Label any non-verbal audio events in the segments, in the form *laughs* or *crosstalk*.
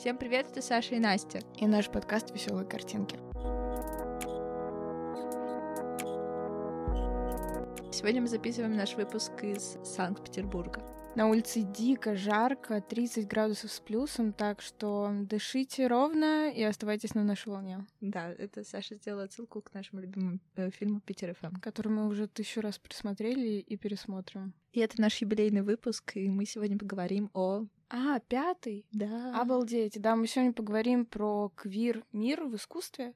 Всем привет, это Саша и Настя. И наш подкаст «Веселые картинки». Сегодня мы записываем наш выпуск из Санкт-Петербурга. На улице дико жарко, 30 градусов с плюсом, так что дышите ровно и оставайтесь на нашей волне. Да, это Саша сделала отсылку к нашему любимому э, фильму «Питер ФМ», который мы уже тысячу раз присмотрели и пересмотрим. И это наш юбилейный выпуск, и мы сегодня поговорим о... А, пятый? Да. Обалдеть. Да, мы сегодня поговорим про квир-мир в искусстве.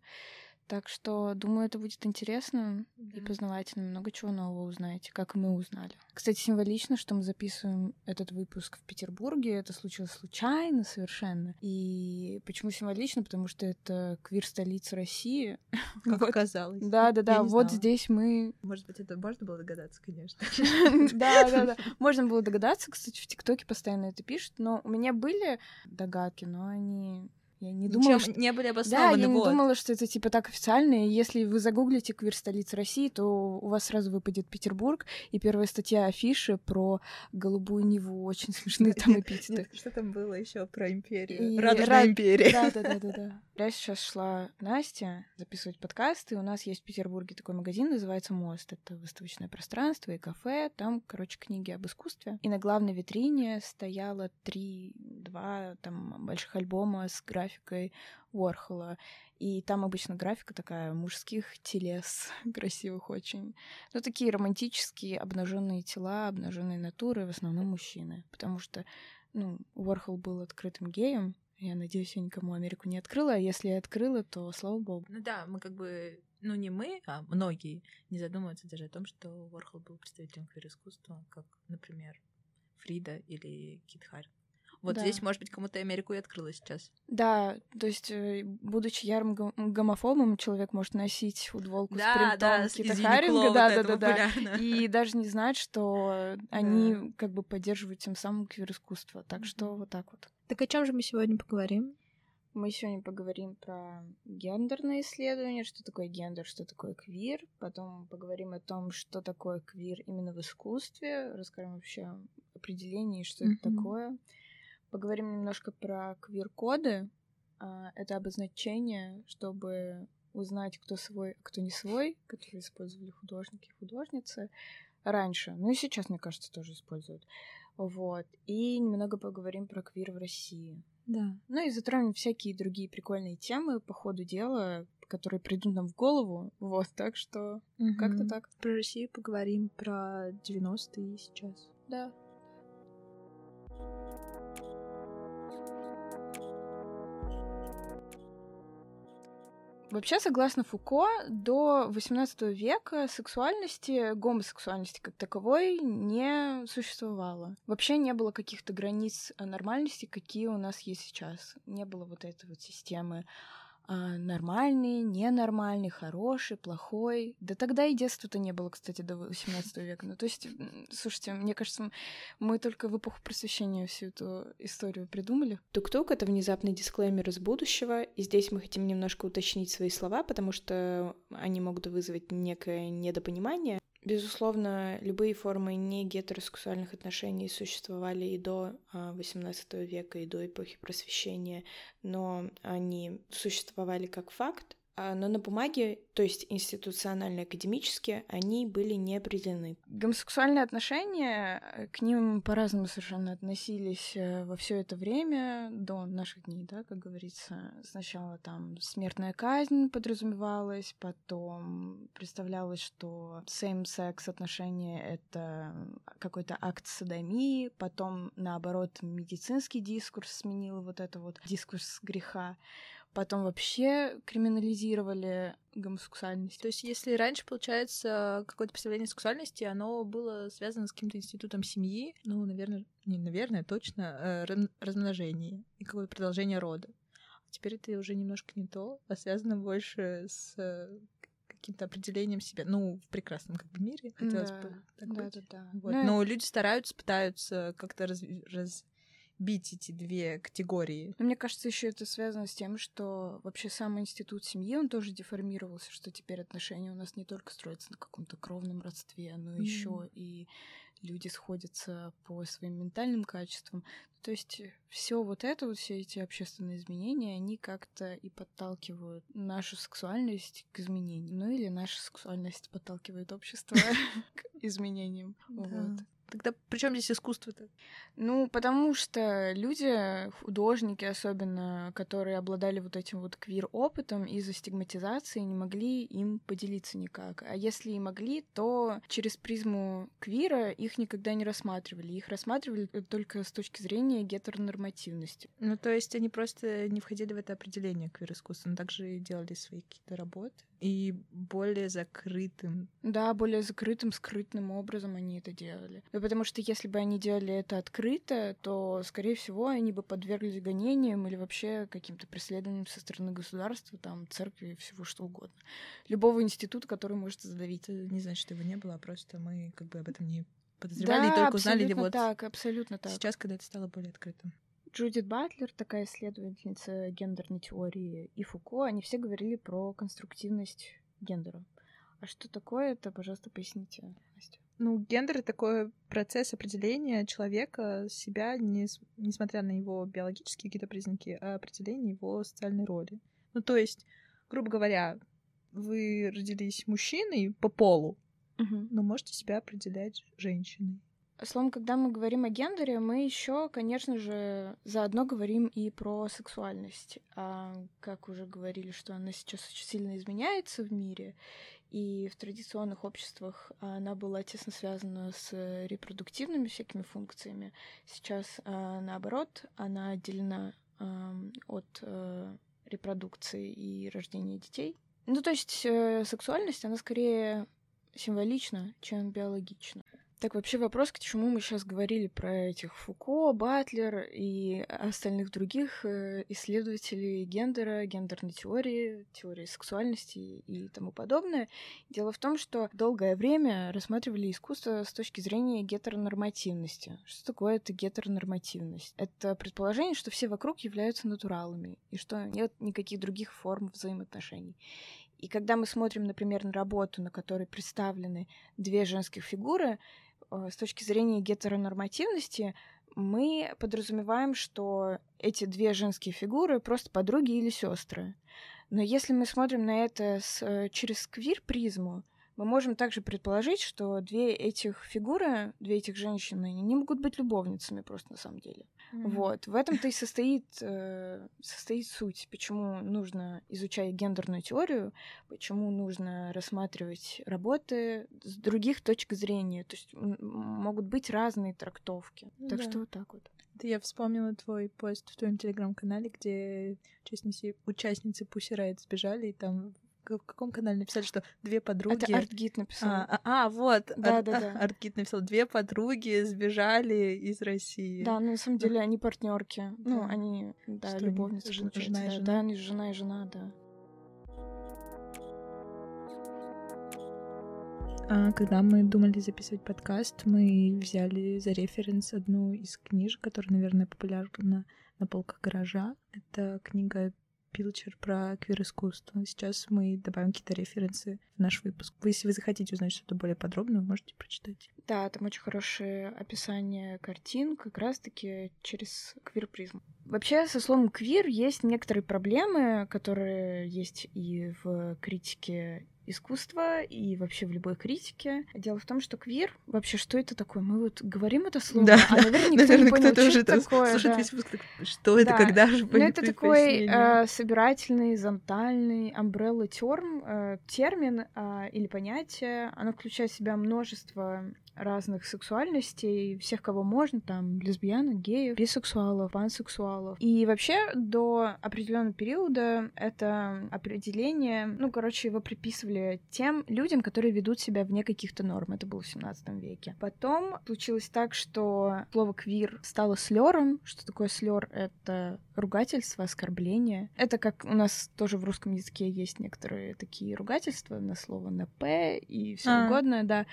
Так что, думаю, это будет интересно да. и познавательно. Много чего нового узнаете, как мы узнали. Кстати, символично, что мы записываем этот выпуск в Петербурге. Это случилось случайно совершенно. И почему символично? Потому что это квир-столица России. *laughs* Как вот. оказалось. Да, да, да. Вот знала. здесь мы... Может быть, это можно было догадаться, конечно. *laughs* Да, да, да. *laughs* Можно было догадаться. Кстати, в ТикТоке постоянно это пишут. Но у меня были догадки, но они я не думала, что... не были обоснованы. Да, я вот. не думала, что это типа так официально. И если вы загуглите квир столица России, то у вас сразу выпадет Петербург, и первая статья афиши про голубую Неву. Очень смешные там эпитеты. Что там было еще про империю? Радужная империя. Да, да, да, да, да. Я сейчас шла Настя записывать подкаст, и у нас есть в Петербурге такой магазин, называется Мост. Это выставочное пространство и кафе. Там, короче, книги об искусстве. И на главной витрине стояло три, два там больших альбома с графикой графикой Уорхола. И там обычно графика такая мужских телес, *laughs* красивых очень. Ну, такие романтические обнаженные тела, обнаженные натуры, в основном мужчины. Потому что, ну, Уорхол был открытым геем. Я надеюсь, я никому Америку не открыла, а если я открыла, то слава богу. Ну да, мы как бы ну не мы, а многие не задумываются даже о том, что Уорхол был представителем квир-искусства, как, например, Фрида или Кит Харрис. Вот да. здесь, может быть, кому-то Америку и открыла сейчас. Да, то есть, э, будучи ярым гомофобом, человек может носить футболку да, с принтом да, Кита Харинга, да, да, да, да, и даже не знать, что они да. как бы поддерживают тем самым квир-искусство. Так что вот так вот. Так о чем же мы сегодня поговорим? Мы сегодня поговорим про гендерные исследования, что такое гендер, что такое квир. Потом поговорим о том, что такое квир именно в искусстве. Расскажем вообще определение, что mm-hmm. это такое. Поговорим немножко про квир-коды. А, это обозначение, чтобы узнать, кто свой, а кто не свой, которые использовали художники и художницы раньше. Ну и сейчас, мне кажется, тоже используют. Вот. И немного поговорим про квир в России. Да. Ну и затронем всякие другие прикольные темы по ходу дела, которые придут нам в голову. Вот, так что угу. как-то так. Про Россию поговорим, про 90-е сейчас. Да. Вообще, согласно Фуко, до XVIII века сексуальности, гомосексуальности как таковой не существовало. Вообще не было каких-то границ нормальности, какие у нас есть сейчас. Не было вот этой вот системы нормальный, ненормальный, хороший, плохой. Да тогда и детства-то не было, кстати, до 18 века. Ну, то есть, слушайте, мне кажется, мы только в эпоху просвещения всю эту историю придумали. Тук-тук — это внезапный дисклеймер из будущего, и здесь мы хотим немножко уточнить свои слова, потому что они могут вызвать некое недопонимание. Безусловно, любые формы не гетеросексуальных отношений существовали и до XVIII а, века, и до эпохи просвещения, но они существовали как факт, но на бумаге, то есть институционально академически, они были не определены. Гомосексуальные отношения, э, к ним по-разному совершенно относились э, во все это время, до наших дней, да, как говорится. Сначала там смертная казнь подразумевалась, потом представлялось, что same-sex отношения — это какой-то акт садомии, потом, наоборот, медицинский дискурс сменил вот это вот дискурс греха. Потом вообще криминализировали гомосексуальность. То есть, если раньше, получается, какое-то представление сексуальности, оно было связано с каким-то институтом семьи, ну, наверное, не наверное, точно, э, размножение и какое-то продолжение рода. А теперь это уже немножко не то, а связано больше с э, каким-то определением себя, ну, в прекрасном как бы мире, хотелось да, бы так да, быть. Да, да, вот. Ну, Но люди стараются, пытаются как-то раз, раз, бить эти две категории. Но мне кажется, еще это связано с тем, что вообще сам институт семьи, он тоже деформировался, что теперь отношения у нас не только строятся на каком-то кровном родстве, но mm. еще и люди сходятся по своим ментальным качествам. То есть все вот это, вот все эти общественные изменения, они как-то и подталкивают нашу сексуальность к изменениям. Ну или наша сексуальность подталкивает общество *laughs* к изменениям. Вот. Тогда при чем здесь искусство-то? Ну, потому что люди, художники особенно, которые обладали вот этим вот квир-опытом из-за стигматизации, не могли им поделиться никак. А если и могли, то через призму квира их никогда не рассматривали. Их рассматривали только с точки зрения гетеронормативности. Ну, то есть они просто не входили в это определение квир-искусства, но также делали свои какие-то работы и более закрытым. Да, более закрытым, скрытным образом они это делали. Ну, потому что если бы они делали это открыто, то, скорее всего, они бы подверглись гонениям или вообще каким-то преследованиям со стороны государства, там, церкви, всего что угодно. Любого института, который может задавить. Это не значит, что его не было, а просто мы как бы об этом не подозревали да, и только узнали ли вот так, абсолютно так. сейчас, когда это стало более открытым. Джудит Батлер, такая исследовательница гендерной теории, и Фуко, они все говорили про конструктивность гендера. А что такое это, пожалуйста, поясните, Настя. Ну, гендер — это такой процесс определения человека, себя, не, несмотря на его биологические какие-то признаки, а определение его социальной роли. Ну, то есть, грубо говоря, вы родились мужчиной по полу, угу. но можете себя определять женщиной. Словом, когда мы говорим о гендере, мы еще, конечно же, заодно говорим и про сексуальность. А, как уже говорили, что она сейчас очень сильно изменяется в мире, и в традиционных обществах она была тесно связана с репродуктивными всякими функциями. Сейчас, а, наоборот, она отделена от а, репродукции и рождения детей. Ну, то есть э, сексуальность, она скорее символична, чем биологична. Так, вообще вопрос, к чему мы сейчас говорили про этих Фуко, Батлер и остальных других э, исследователей гендера, гендерной теории, теории сексуальности и тому подобное. Дело в том, что долгое время рассматривали искусство с точки зрения гетеронормативности. Что такое это гетеронормативность? Это предположение, что все вокруг являются натуралами и что нет никаких других форм взаимоотношений. И когда мы смотрим, например, на работу, на которой представлены две женских фигуры, э, с точки зрения гетеронормативности, мы подразумеваем, что эти две женские фигуры просто подруги или сестры. Но если мы смотрим на это с, э, через квир-призму, мы можем также предположить, что две этих фигуры, две этих женщины, не могут быть любовницами просто на самом деле. Mm-hmm. Вот. В этом-то и состоит, э, состоит суть, почему нужно изучать гендерную теорию, почему нужно рассматривать работы с других точек зрения. То есть могут быть разные трактовки. Mm-hmm. Так что вот так вот. Это я вспомнила твой пост в твоем телеграм-канале, где участницы, участницы Pussy Riot сбежали, и там в каком канале написали, что две подруги... Это Артгит написал. А, а, а вот. Да, Ар- да, да. Артгит написал, две подруги сбежали из России. Да, ну на самом деле они партнерки. Ну, они, да, что любовницы. Они, жена и жена. Да, они жена и жена, да. А, когда мы думали записывать подкаст, мы взяли за референс одну из книжек, которая, наверное, популярна на полках гаража. Это книга Пилчер про квир-искусство. Сейчас мы добавим какие-то референсы в наш выпуск. Вы, если вы захотите узнать что-то более подробно, вы можете прочитать. Да, там очень хорошее описание картин как раз-таки через квир-призму. Вообще, со словом квир есть некоторые проблемы, которые есть и в критике искусства и вообще в любой критике. Дело в том, что квир, вообще, что это такое? Мы вот говорим это слово, да, а, наверное, никто наверное, не понял, что уже это такое. Слушает да. весь выпуск, что это, да. когда же Ну, это такой э, собирательный, зонтальный, umbrella term, э, термин э, или понятие. Оно включает в себя множество разных сексуальностей, всех, кого можно, там, лесбиянок, геев, бисексуалов, пансексуалов. И вообще до определенного периода это определение, ну, короче, его приписывали тем людям, которые ведут себя вне каких-то норм. Это было в 17 веке. Потом случилось так, что слово квир стало слером. Что такое слер? Это ругательство, оскорбление. Это как у нас тоже в русском языке есть некоторые такие ругательства на слово на «п» и все а. угодно, да.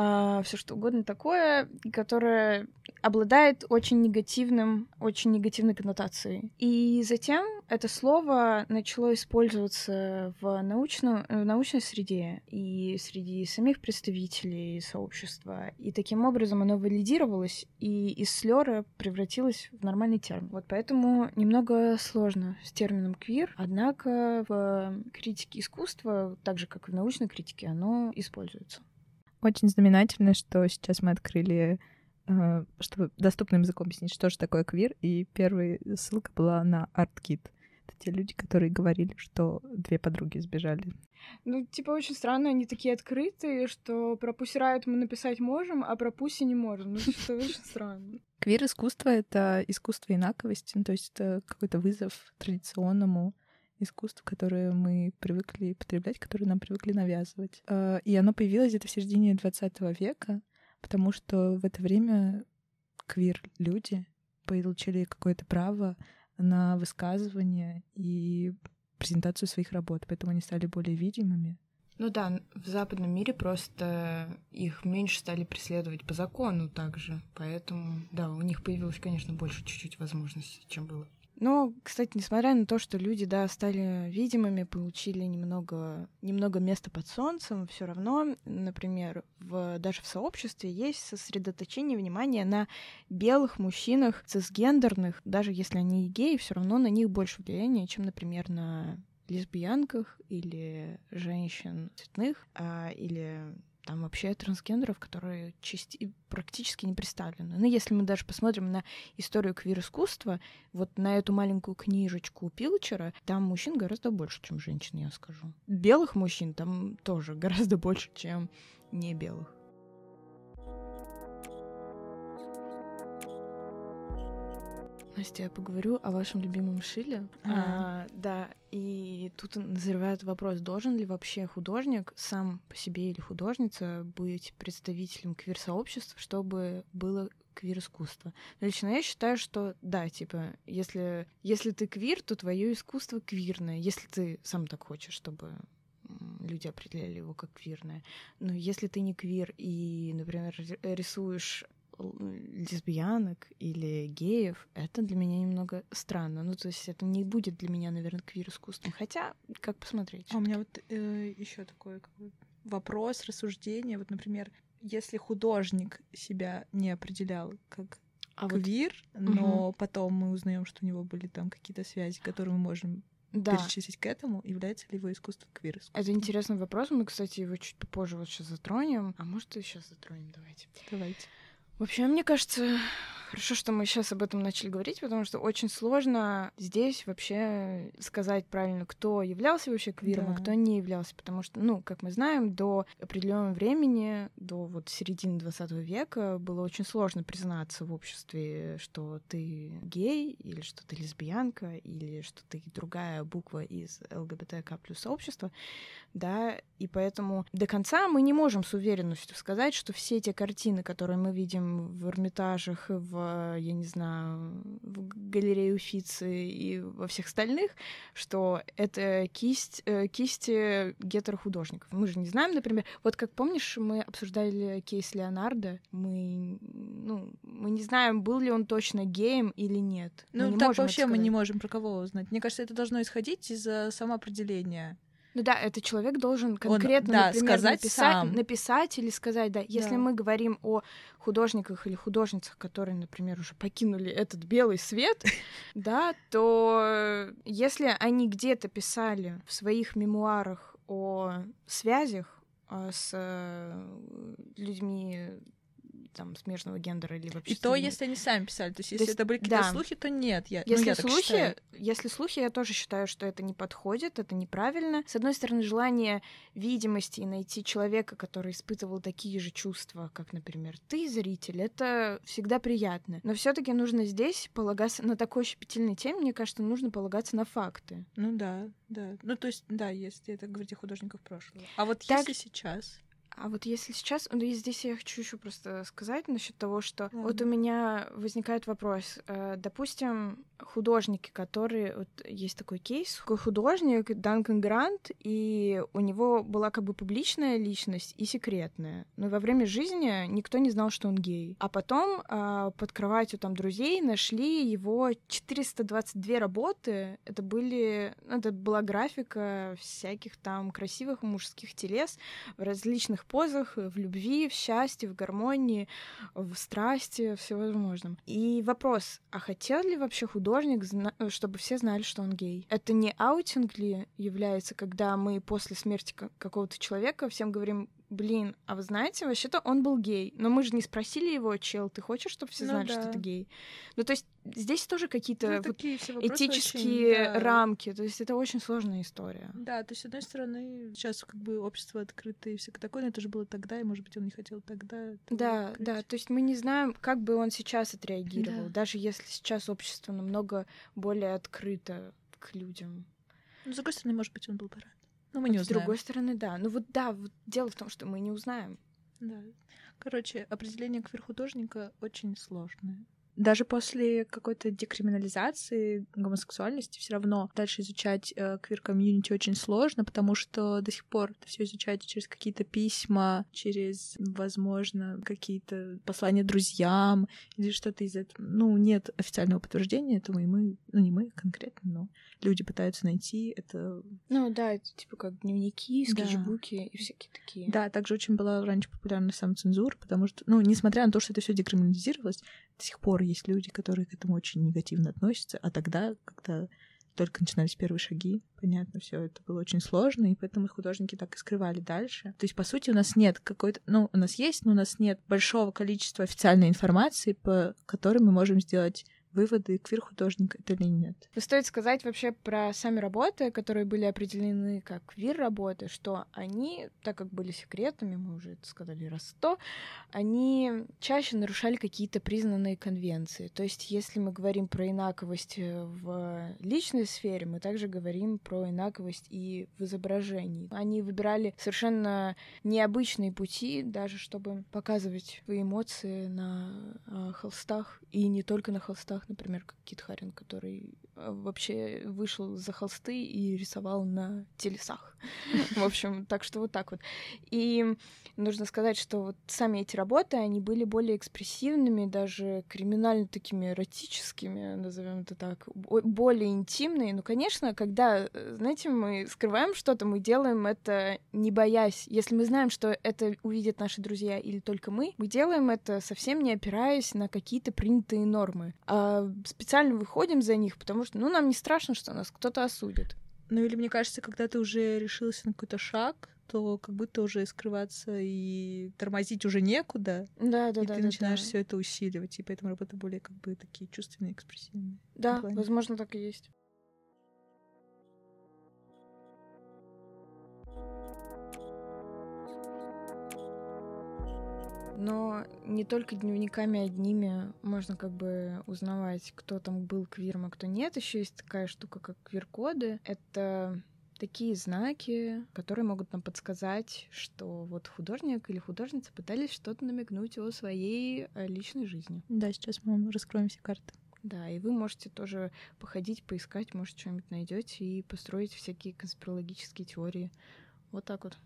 А, все что угодно такое, которое обладает очень негативным, очень негативной коннотацией. И затем это слово начало использоваться в, научном, в научной среде и среди самих представителей сообщества. И таким образом оно валидировалось, и из слера превратилось в нормальный термин. Вот поэтому немного сложно с термином квир, однако в критике искусства, так же как и в научной критике, оно используется. Очень знаменательно, что сейчас мы открыли э, чтобы доступным языком объяснить, что же такое квир, и первая ссылка была на ArtKit. Это те люди, которые говорили, что две подруги сбежали. Ну, типа, очень странно, они такие открытые, что про Riot мы написать можем, а про Пуси не можем. Ну, что очень странно. Квир-искусство — это искусство инаковости, ну, то есть это какой-то вызов традиционному искусств, которые мы привыкли потреблять, которые нам привыкли навязывать. А, и оно появилось где-то в середине 20 века, потому что в это время квир-люди получили какое-то право на высказывание и презентацию своих работ, поэтому они стали более видимыми. Ну да, в западном мире просто их меньше стали преследовать по закону также, поэтому, да, у них появилось, конечно, больше чуть-чуть возможностей, чем было. Но, кстати, несмотря на то, что люди, да, стали видимыми, получили немного, немного места под солнцем, все равно, например, в, даже в сообществе есть сосредоточение внимания на белых мужчинах, цисгендерных, даже если они геи, все равно на них больше влияния, чем, например, на лесбиянках или женщин цветных, а, или там вообще трансгендеров, которые части... практически не представлены. Но ну, если мы даже посмотрим на историю квир-искусства, вот на эту маленькую книжечку Пилчера, там мужчин гораздо больше, чем женщин, я скажу. Белых мужчин там тоже *laughs* гораздо больше, чем не белых. Настя, я поговорю о вашем любимом Шиле. А, да, и тут назревает вопрос, должен ли вообще художник сам по себе или художница быть представителем квир-сообщества, чтобы было квир-искусство. Лично я считаю, что да, типа, если, если ты квир, то твое искусство квирное, если ты сам так хочешь, чтобы люди определяли его как квирное. Но если ты не квир и, например, рисуешь лесбиянок или геев, это для меня немного странно. Ну, то есть это не будет для меня, наверное, квир-искусством. Хотя, как посмотреть. А у меня вот э, еще такой вопрос, рассуждение. Вот, например, если художник себя не определял как а квир, вот... но угу. потом мы узнаем, что у него были там какие-то связи, которые мы можем да. перечислить к этому, является ли его искусство квир -искусством? Это интересный вопрос. Мы, кстати, его чуть попозже вот сейчас затронем. А может, и сейчас затронем, давайте. Давайте. Вообще, мне кажется, хорошо, что мы сейчас об этом начали говорить, потому что очень сложно здесь вообще сказать правильно, кто являлся вообще квиром, да. а кто не являлся, потому что, ну, как мы знаем, до определенного времени, до вот середины 20 века было очень сложно признаться в обществе, что ты гей, или что ты лесбиянка, или что ты другая буква из ЛГБТК плюс сообщества, да, и поэтому до конца мы не можем с уверенностью сказать, что все эти картины, которые мы видим в Эрмитажах, в, я не знаю, в галерее Уфицы и во всех остальных, что это кисть, э, кисти гетерохудожников. Мы же не знаем, например, вот как помнишь, мы обсуждали кейс Леонардо, мы, ну, мы не знаем, был ли он точно геем или нет. Ну, так вообще мы не можем про кого узнать. Мне кажется, это должно исходить из самоопределения ну да, этот человек должен конкретно, Он, да, например, сказать написать, сам. написать или сказать, да. Если да. мы говорим о художниках или художницах, которые, например, уже покинули этот белый свет, *laughs* да, то если они где-то писали в своих мемуарах о связях а, с э, людьми там смежного гендера или вообще. И то, если они сами писали, то есть если то это были какие-то да. слухи, то нет. Я, если ну, я слухи, если слухи, я тоже считаю, что это не подходит, это неправильно. С одной стороны, желание видимости и найти человека, который испытывал такие же чувства, как, например, ты, зритель, это всегда приятно. Но все-таки нужно здесь полагаться на такой щепетильной теме, мне кажется, нужно полагаться на факты. Ну да, да. Ну то есть, да, если это говорить о художниках прошлого. А вот так... если сейчас А вот если сейчас, ну и здесь я хочу еще просто сказать насчет того, что mm-hmm. вот у меня возникает вопрос. Э, допустим, художники, которые вот есть такой кейс, такой художник Данкан Грант, и у него была как бы публичная личность и секретная. Но во время жизни никто не знал, что он гей. А потом э, под кроватью там друзей нашли его 422 работы. Это были, ну, это была графика всяких там красивых мужских телес в различных позах, в любви, в счастье, в гармонии, в страсти, всевозможном. И вопрос, а хотел ли вообще художник, чтобы все знали, что он гей? Это не аутинг ли является, когда мы после смерти какого-то человека всем говорим, блин, а вы знаете, вообще-то он был гей, но мы же не спросили его, чел, ты хочешь, чтобы все ну, знали, да. что ты гей? Ну, то есть здесь тоже какие-то ну, вот этические очень, да. рамки, то есть это очень сложная история. Да, то есть, с одной стороны, сейчас как бы общество открыто и все такое, но это же было тогда, и, может быть, он не хотел тогда. Да, да, то есть мы не знаем, как бы он сейчас отреагировал, да. даже если сейчас общество намного более открыто к людям. Но, с другой стороны, может быть, он был бы рад. Ну, мы не узнаем. С другой стороны, да. Ну вот да, вот дело в том, что мы не узнаем. Да. Короче, определение квир-художника очень сложное даже после какой-то декриминализации гомосексуальности все равно дальше изучать э, квир-комьюнити очень сложно, потому что до сих пор это все изучать через какие-то письма, через, возможно, какие-то послания друзьям или что-то из этого. Ну, нет официального подтверждения этому, и мы, ну, не мы конкретно, но люди пытаются найти это. Ну, да, это типа как дневники, скетчбуки да. и всякие такие. Да, также очень была раньше популярна самоцензура, потому что, ну, несмотря на то, что это все декриминализировалось, до сих пор есть люди, которые к этому очень негативно относятся, а тогда, когда только начинались первые шаги, понятно, все это было очень сложно, и поэтому художники так и скрывали дальше. То есть, по сути, у нас нет какой-то, ну, у нас есть, но у нас нет большого количества официальной информации, по которой мы можем сделать выводы, квир-художник это или нет. Стоит сказать вообще про сами работы, которые были определены как квир-работы, что они, так как были секретами, мы уже это сказали раз сто, они чаще нарушали какие-то признанные конвенции. То есть, если мы говорим про инаковость э, в личной сфере, мы также говорим про инаковость и в изображении. Они выбирали совершенно необычные пути, даже чтобы показывать свои эмоции на э, холстах, и не только на холстах, например, как Кит Харин, который вообще вышел за холсты и рисовал на телесах. *laughs* В общем, так что вот так вот. И нужно сказать, что вот сами эти работы, они были более экспрессивными, даже криминально такими эротическими, назовем это так, более интимные. Ну, конечно, когда, э, знаете, мы скрываем что-то, мы делаем это не боясь. Если мы знаем, что это увидят наши друзья или только мы, мы делаем это совсем не опираясь на какие-то принятые нормы. А специально выходим за них, потому что, ну, нам не страшно, что нас кто-то осудит. Ну или мне кажется, когда ты уже решился на какой-то шаг, то как будто уже скрываться и тормозить уже некуда. Да, да, и да. ты да, начинаешь да. все это усиливать, и поэтому работа более как бы такие чувственные, экспрессивные. Да, возможно, так и есть. Но не только дневниками одними можно как бы узнавать, кто там был квиром, а кто нет. Еще есть такая штука, как квир-коды. Это такие знаки, которые могут нам подсказать, что вот художник или художница пытались что-то намекнуть о своей э, личной жизни. Да, сейчас мы раскроем все карты. Да, и вы можете тоже походить, поискать, может, что-нибудь найдете и построить всякие конспирологические теории. Вот так вот.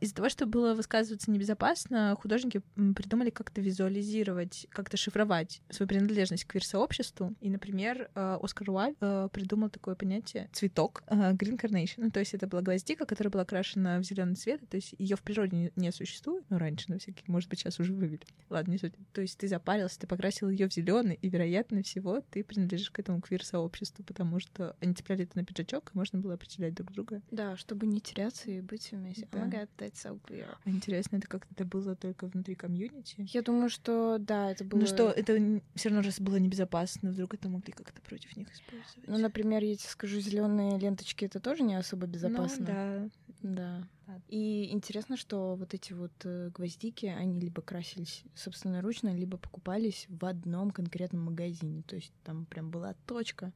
Из-за того, что было высказываться небезопасно, художники придумали как-то визуализировать, как-то шифровать свою принадлежность к квир-сообществу. И, например, э, Оскар Уайль э, придумал такое понятие цветок э, green carnation. Ну, то есть это была гвоздика, которая была окрашена в зеленый цвет. То есть ее в природе не существует. Ну, раньше, на всякий, может быть, сейчас уже вывели. Ладно, не суть. То есть ты запарился, ты покрасил ее в зеленый, и, вероятно всего, ты принадлежишь к этому квир-сообществу, потому что они цепляли это на пиджачок, и можно было определять друг друга. Да, чтобы не теряться и быть вместе. Да. Oh Clear. А интересно, это как это было только внутри комьюнити? Я думаю, что да, это было. Ну что, это все равно раз было небезопасно, вдруг это могли как-то против них использовать. Ну, например, я тебе скажу, зеленые ленточки это тоже не особо безопасно. Ну, да. Да. И интересно, что вот эти вот э, гвоздики, они либо красились собственноручно, либо покупались в одном конкретном магазине. То есть там прям была точка.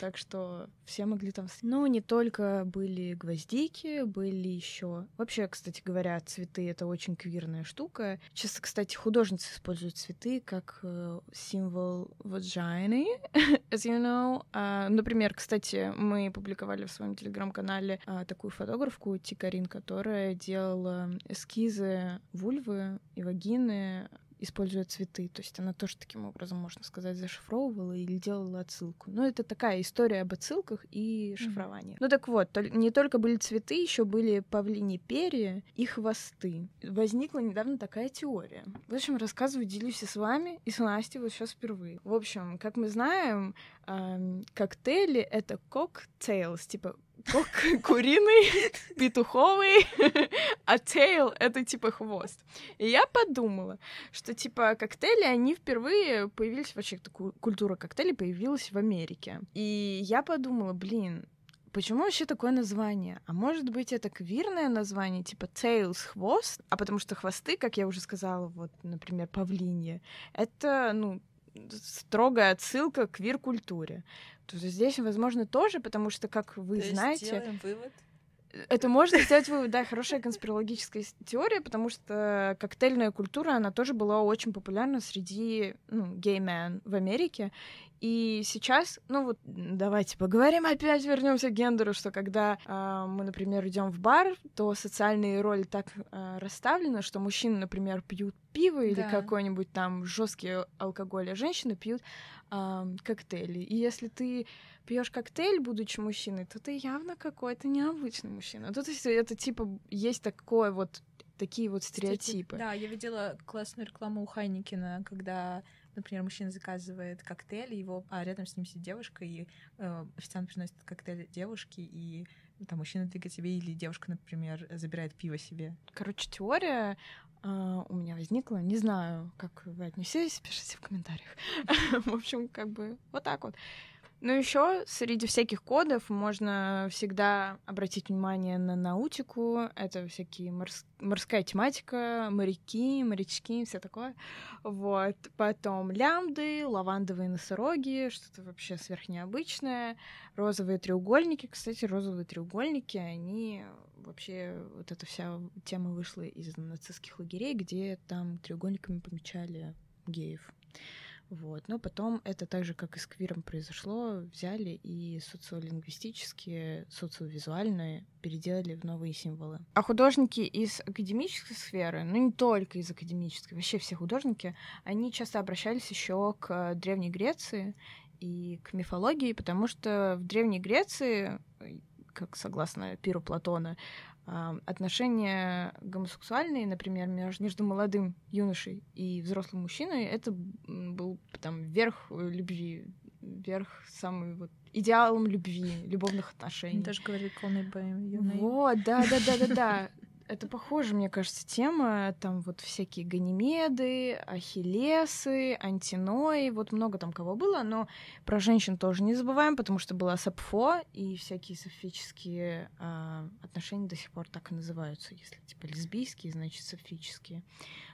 Так что все могли там... Ну, не только были гвоздики, были еще... Вообще, кстати говоря, цветы — это очень квирная штука. Часто, кстати, художницы используют цветы как э, символ ваджайны, *laughs* as you know. А, например, кстати, мы публиковали в своем телеграм-канале а, такую фотографку Тикарин, которая делала эскизы вульвы и вагины используя цветы. То есть она тоже таким образом, можно сказать, зашифровывала или делала отсылку. Но это такая история об отсылках и шифровании. Mm-hmm. Ну так вот, не только были цветы, еще были павлини перья и хвосты. Возникла недавно такая теория. В общем, рассказываю, делюсь и с вами, и с Настей вот сейчас впервые. В общем, как мы знаем, эм, коктейли — это cocktails, типа cock *laughs* куриный, петуховый, *laughs* а tail — это типа хвост. И я подумала, что типа коктейли, они впервые появились, вообще культура коктейлей появилась в Америке. И я подумала, блин, Почему вообще такое название? А может быть, это квирное название, типа tails — хвост? А потому что хвосты, как я уже сказала, вот, например, павлинье, это, ну, строгая отсылка к квир-культуре. То есть здесь, возможно, тоже, потому что, как вы То знаете... Вывод? Это можно сделать вывод, да, хорошая конспирологическая теория, потому что коктейльная культура, она тоже была очень популярна среди ну, геймен в Америке. И сейчас, ну вот, давайте поговорим *laughs* опять, вернемся к гендеру, что когда э, мы, например, идем в бар, то социальные роли так э, расставлены, что мужчины, например, пьют пиво или да. какой-нибудь там жесткий алкоголь, а женщины пьют э, коктейли. И если ты пьешь коктейль, будучи мужчиной, то ты явно какой-то необычный мужчина. Есть это типа есть такое вот такие вот стереотипы. Да, я видела классную рекламу у Хайникина, когда например, мужчина заказывает коктейль, его, а рядом с ним сидит девушка, и э, официант приносит коктейль девушке, и там мужчина двигает себе, или девушка, например, забирает пиво себе. Короче, теория Uh, у меня возникла. Не знаю, как вы отнесетесь, пишите в комментариях. *laughs* в общем, как бы вот так вот. Ну, еще среди всяких кодов можно всегда обратить внимание на наутику. Это всякие морс... морская тематика, моряки, морячки, все такое. Вот. Потом лямды, лавандовые носороги, что-то вообще сверхнеобычное. Розовые треугольники. Кстати, розовые треугольники, они вообще... Вот эта вся тема вышла из нацистских лагерей, где там треугольниками помечали геев. Вот. Но потом это так же, как и с квиром произошло, взяли и социолингвистические, социовизуальные переделали в новые символы. А художники из академической сферы, ну не только из академической, вообще все художники, они часто обращались еще к Древней Греции и к мифологии, потому что в Древней Греции как согласно Пиру Платона, отношения гомосексуальные, например, между молодым юношей и взрослым мужчиной, это был там верх любви, верх самый вот идеалом любви, любовных отношений. Даже говорили Me By Вот, да, да, да, да, да. Это похоже, мне кажется, тема. Там вот всякие Ганимеды, Ахиллесы, Антинои. Вот много там кого было, но про женщин тоже не забываем, потому что была Сапфо, и всякие сапфические э, отношения до сих пор так и называются. Если типа лесбийские, значит сапфические.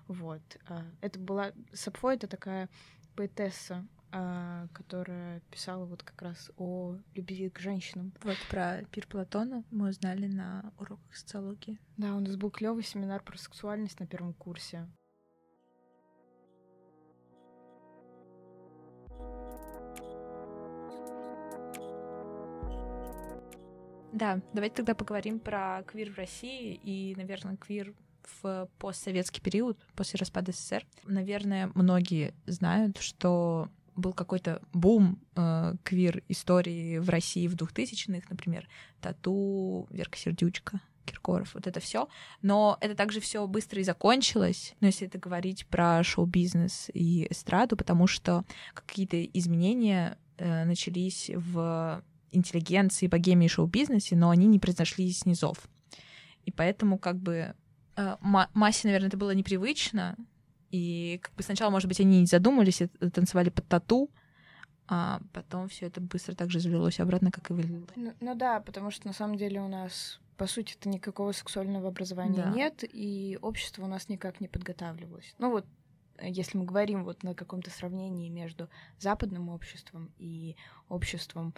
Вот. Э, это была... Сапфо — это такая поэтесса а, которая писала вот как раз о любви к женщинам. Вот про пир Платона мы узнали на уроках социологии. Да, у нас был клевый семинар про сексуальность на первом курсе. Да, давайте тогда поговорим про квир в России и, наверное, квир в постсоветский период, после распада СССР. Наверное, многие знают, что был какой-то бум э, квир-истории в России в 2000-х, например, Тату, Верка Сердючка, Киркоров, вот это все. Но это также все быстро и закончилось, но если это говорить про шоу-бизнес и эстраду, потому что какие-то изменения э, начались в интеллигенции, богемии и шоу-бизнесе, но они не произошли из низов. И поэтому как бы э, массе, наверное, это было непривычно, и как бы сначала, может быть, они не задумались и танцевали под тату, а потом все это быстро так же завелось обратно, как и вылилось. Ну, ну да, потому что на самом деле у нас по сути, это никакого сексуального образования Да. нет, и общество у нас никак не подготавливалось. Ну вот, э, если мы говорим вот на каком-то сравнении между западным обществом и обществом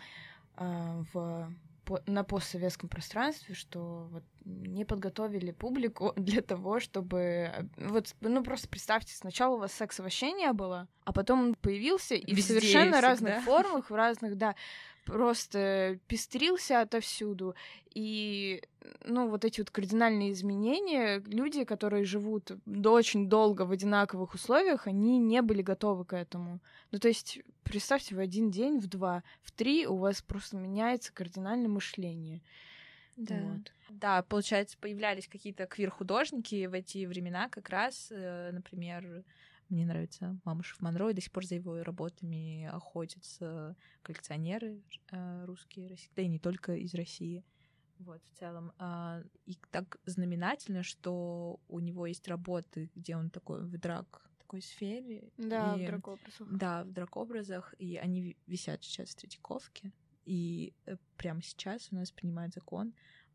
а, в по- на постсоветском пространстве, что вот не подготовили публику *laughs* для того, чтобы... э, Вот, ну, просто представьте, сначала у вас секса вообще не было, а потом он появился и в Везде совершенно и разных всегда. формах, в разных, да, просто пестрился отовсюду. И, ну, вот эти вот кардинальные изменения, люди, которые живут до очень долго в одинаковых условиях, они не были готовы к этому. Ну, то есть, представьте, в один день, в два, в три у вас просто меняется кардинальное мышление. Да. Вот. Да, получается, появлялись какие-то квир-художники в эти времена как раз, э, например, мне нравится Мамушев Монро, и до сих пор за его работами охотятся коллекционеры э, русские, да и не только из России. Вот, в целом. А, И так знаменательно, что у него есть работы, где он такой в драк такой сфере. Да, и- в дракообразах. Да, в дракобразах, и они ви- висят сейчас в Третьяковке. И э, прямо сейчас у нас принимают закон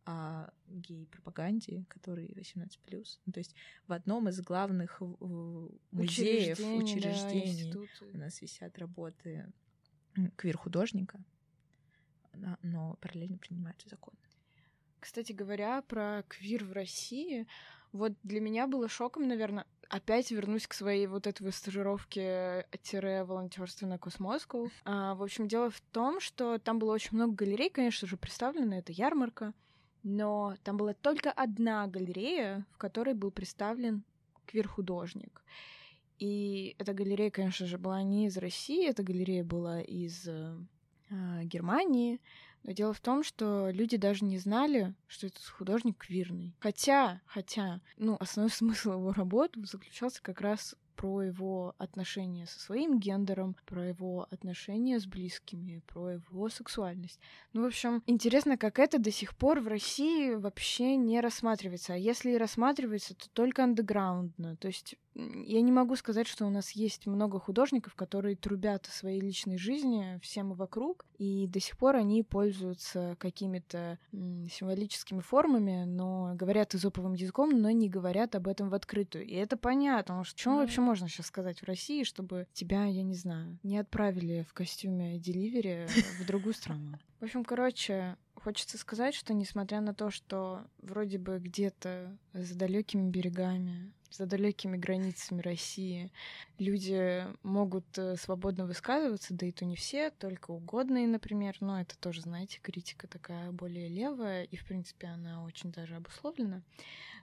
о гей-пропаганде, который 18+. Ну, то есть в одном из главных музеев, Учреждений, да, учреждений институты. у нас висят работы квир-художника, но параллельно принимаются законы. Кстати говоря, про квир в России, вот для меня было шоком, наверное, опять вернусь к своей вот этой стажировке тире волонтерства на Космоску. А, в общем, дело в том, что там было очень много галерей, конечно же, представлена эта ярмарка, но там была только одна галерея, в которой был представлен квир-художник. И эта галерея, конечно же, была не из России, эта галерея была из э, а, Германии, но дело в том, что люди даже не знали, что этот художник квирный. Хотя, хотя, ну, основной *laughs* смысл его работы заключался как раз про его отношения со своим гендером, про его отношения с близкими, про его сексуальность. Ну, в общем, интересно, как это до сих пор в России вообще не рассматривается. А если и рассматривается, то только андеграундно. То есть я не могу сказать, что у нас есть много художников, которые трубят о своей личной жизни всем и вокруг, и до сих пор они пользуются какими-то символическими формами, но говорят изоповым языком, но не говорят об этом в открытую. И это понятно, потому что Ну. вообще можно сейчас сказать в России, чтобы тебя, я не знаю, не отправили в костюме деливери в другую страну. В общем, короче, хочется сказать, что несмотря на то, что вроде бы где-то за далекими берегами, за далекими границами России люди могут э, свободно высказываться, да и то не все, только угодные, например. Но это тоже, знаете, критика такая более левая, и, в принципе, она очень даже обусловлена.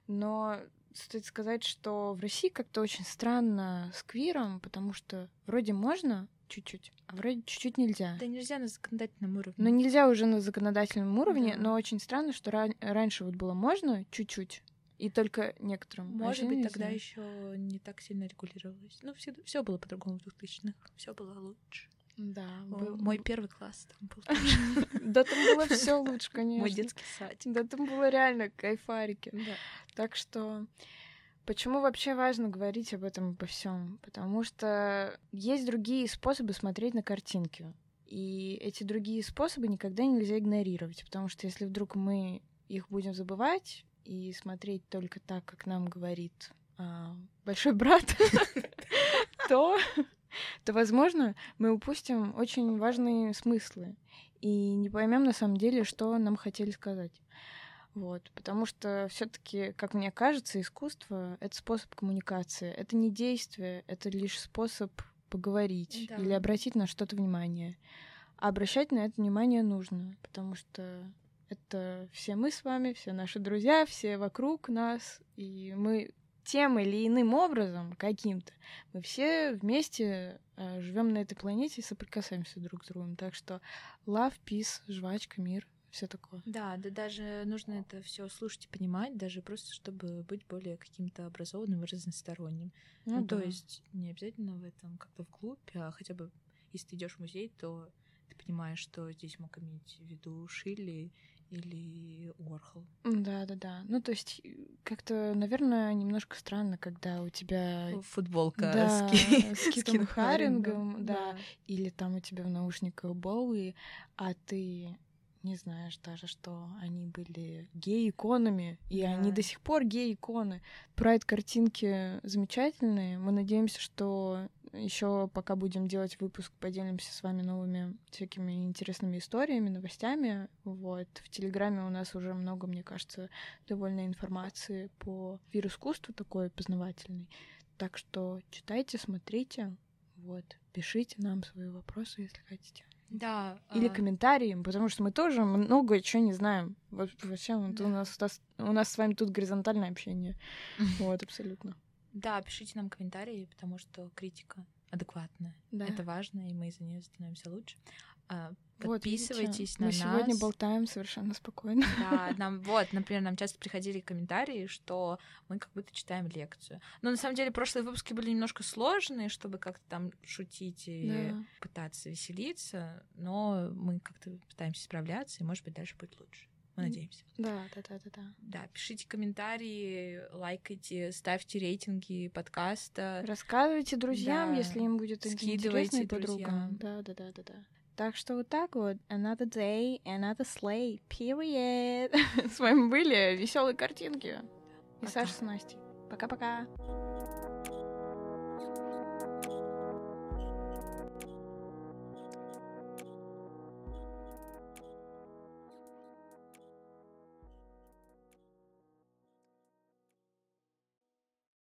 Но стоит сказать, что в России как-то очень странно с квиром, потому что вроде можно чуть-чуть, а вроде чуть-чуть нельзя. Да нельзя на законодательном уровне. Но нельзя уже на законодательном уровне, Да. но очень странно, что ран- раньше вот было можно чуть-чуть, и только некоторым. а Может сейчас быть, нельзя. тогда еще не так сильно регулировалось. Ну, все было по-другому в 2000-х. Все было лучше. Да, О, был- Мой первый класс там был. *laughs* Да, там было все лучше, конечно. Мой детский садик. Да, там было реально кайфарики. Да. Так что почему вообще важно говорить об этом обо всем? Потому что есть другие способы смотреть на картинки. И эти другие способы никогда нельзя игнорировать, потому что если вдруг мы их будем забывать и смотреть только так, как нам говорит а, большой брат, *laughs* то, то, возможно, мы упустим очень важные смыслы и не поймем на самом деле, что нам хотели сказать. Вот, потому что все-таки, как мне кажется, искусство это способ коммуникации, это не действие, это лишь способ поговорить Да. или обратить на что-то внимание. А обращать на это внимание нужно, потому что это все мы с вами, все наши друзья, все вокруг нас, и мы тем или иным образом каким-то мы все вместе живем на этой планете и соприкасаемся друг с другом. Так что love, peace, жвачка, мир, все такое. Да, да даже нужно это все слушать и понимать, даже просто чтобы быть более каким-то образованным и разносторонним. Ну, то да. есть не обязательно в этом как-то вглубь, а хотя бы если ты идешь в музей, то ты понимаешь, что здесь мог иметь в виду Шилли или Уорхол. Да, да, да. Ну, то есть, как-то, наверное, немножко странно, когда у тебя Футболка да, с, Ки- *laughs* с Китом Харингом, Харингом, да, или там у тебя в наушниках Боуи, а ты не знаешь даже, что они были гей-иконами, и Да. они до сих пор гей-иконы. Прайд-картинки замечательные. Мы надеемся, что еще пока будем делать выпуск, поделимся с вами новыми всякими интересными историями, новостями. Вот. В Телеграме у нас уже много, мне кажется, довольно информации по вирус-искусству такой познавательный. Так что читайте, смотрите, вот, пишите нам свои вопросы, если хотите. Да. Или а, комментарии, потому что мы тоже много чего не знаем. Во- Вообще, вот Да. у, нас, у нас с вами тут горизонтальное общение. *laughs* Вот, абсолютно. Да, пишите нам комментарии, потому что критика адекватная. Да. Это важно, и мы из-за нее становимся лучше. А, Вот, Подписывайтесь видите, на Мы нас. сегодня болтаем совершенно спокойно. Да, *laughs* нам вот, например, нам часто приходили комментарии, что мы как будто читаем лекцию. Но на самом деле прошлые выпуски были немножко сложные, чтобы как-то там шутить и Да. пытаться веселиться, но мы как-то пытаемся справляться, и, может быть, дальше будет лучше. Мы надеемся. Да, да, да, да, да. Да, пишите комментарии, лайкайте, ставьте рейтинги подкаста. Рассказывайте друзьям, Да. если им будет Скидывайте интересно и подругам. Да, да, да, да, да. Так что вот так вот. Another day, another slay. Period. *laughs* С вами были веселые картинки. И Пока. Саша с Настей. Пока-пока.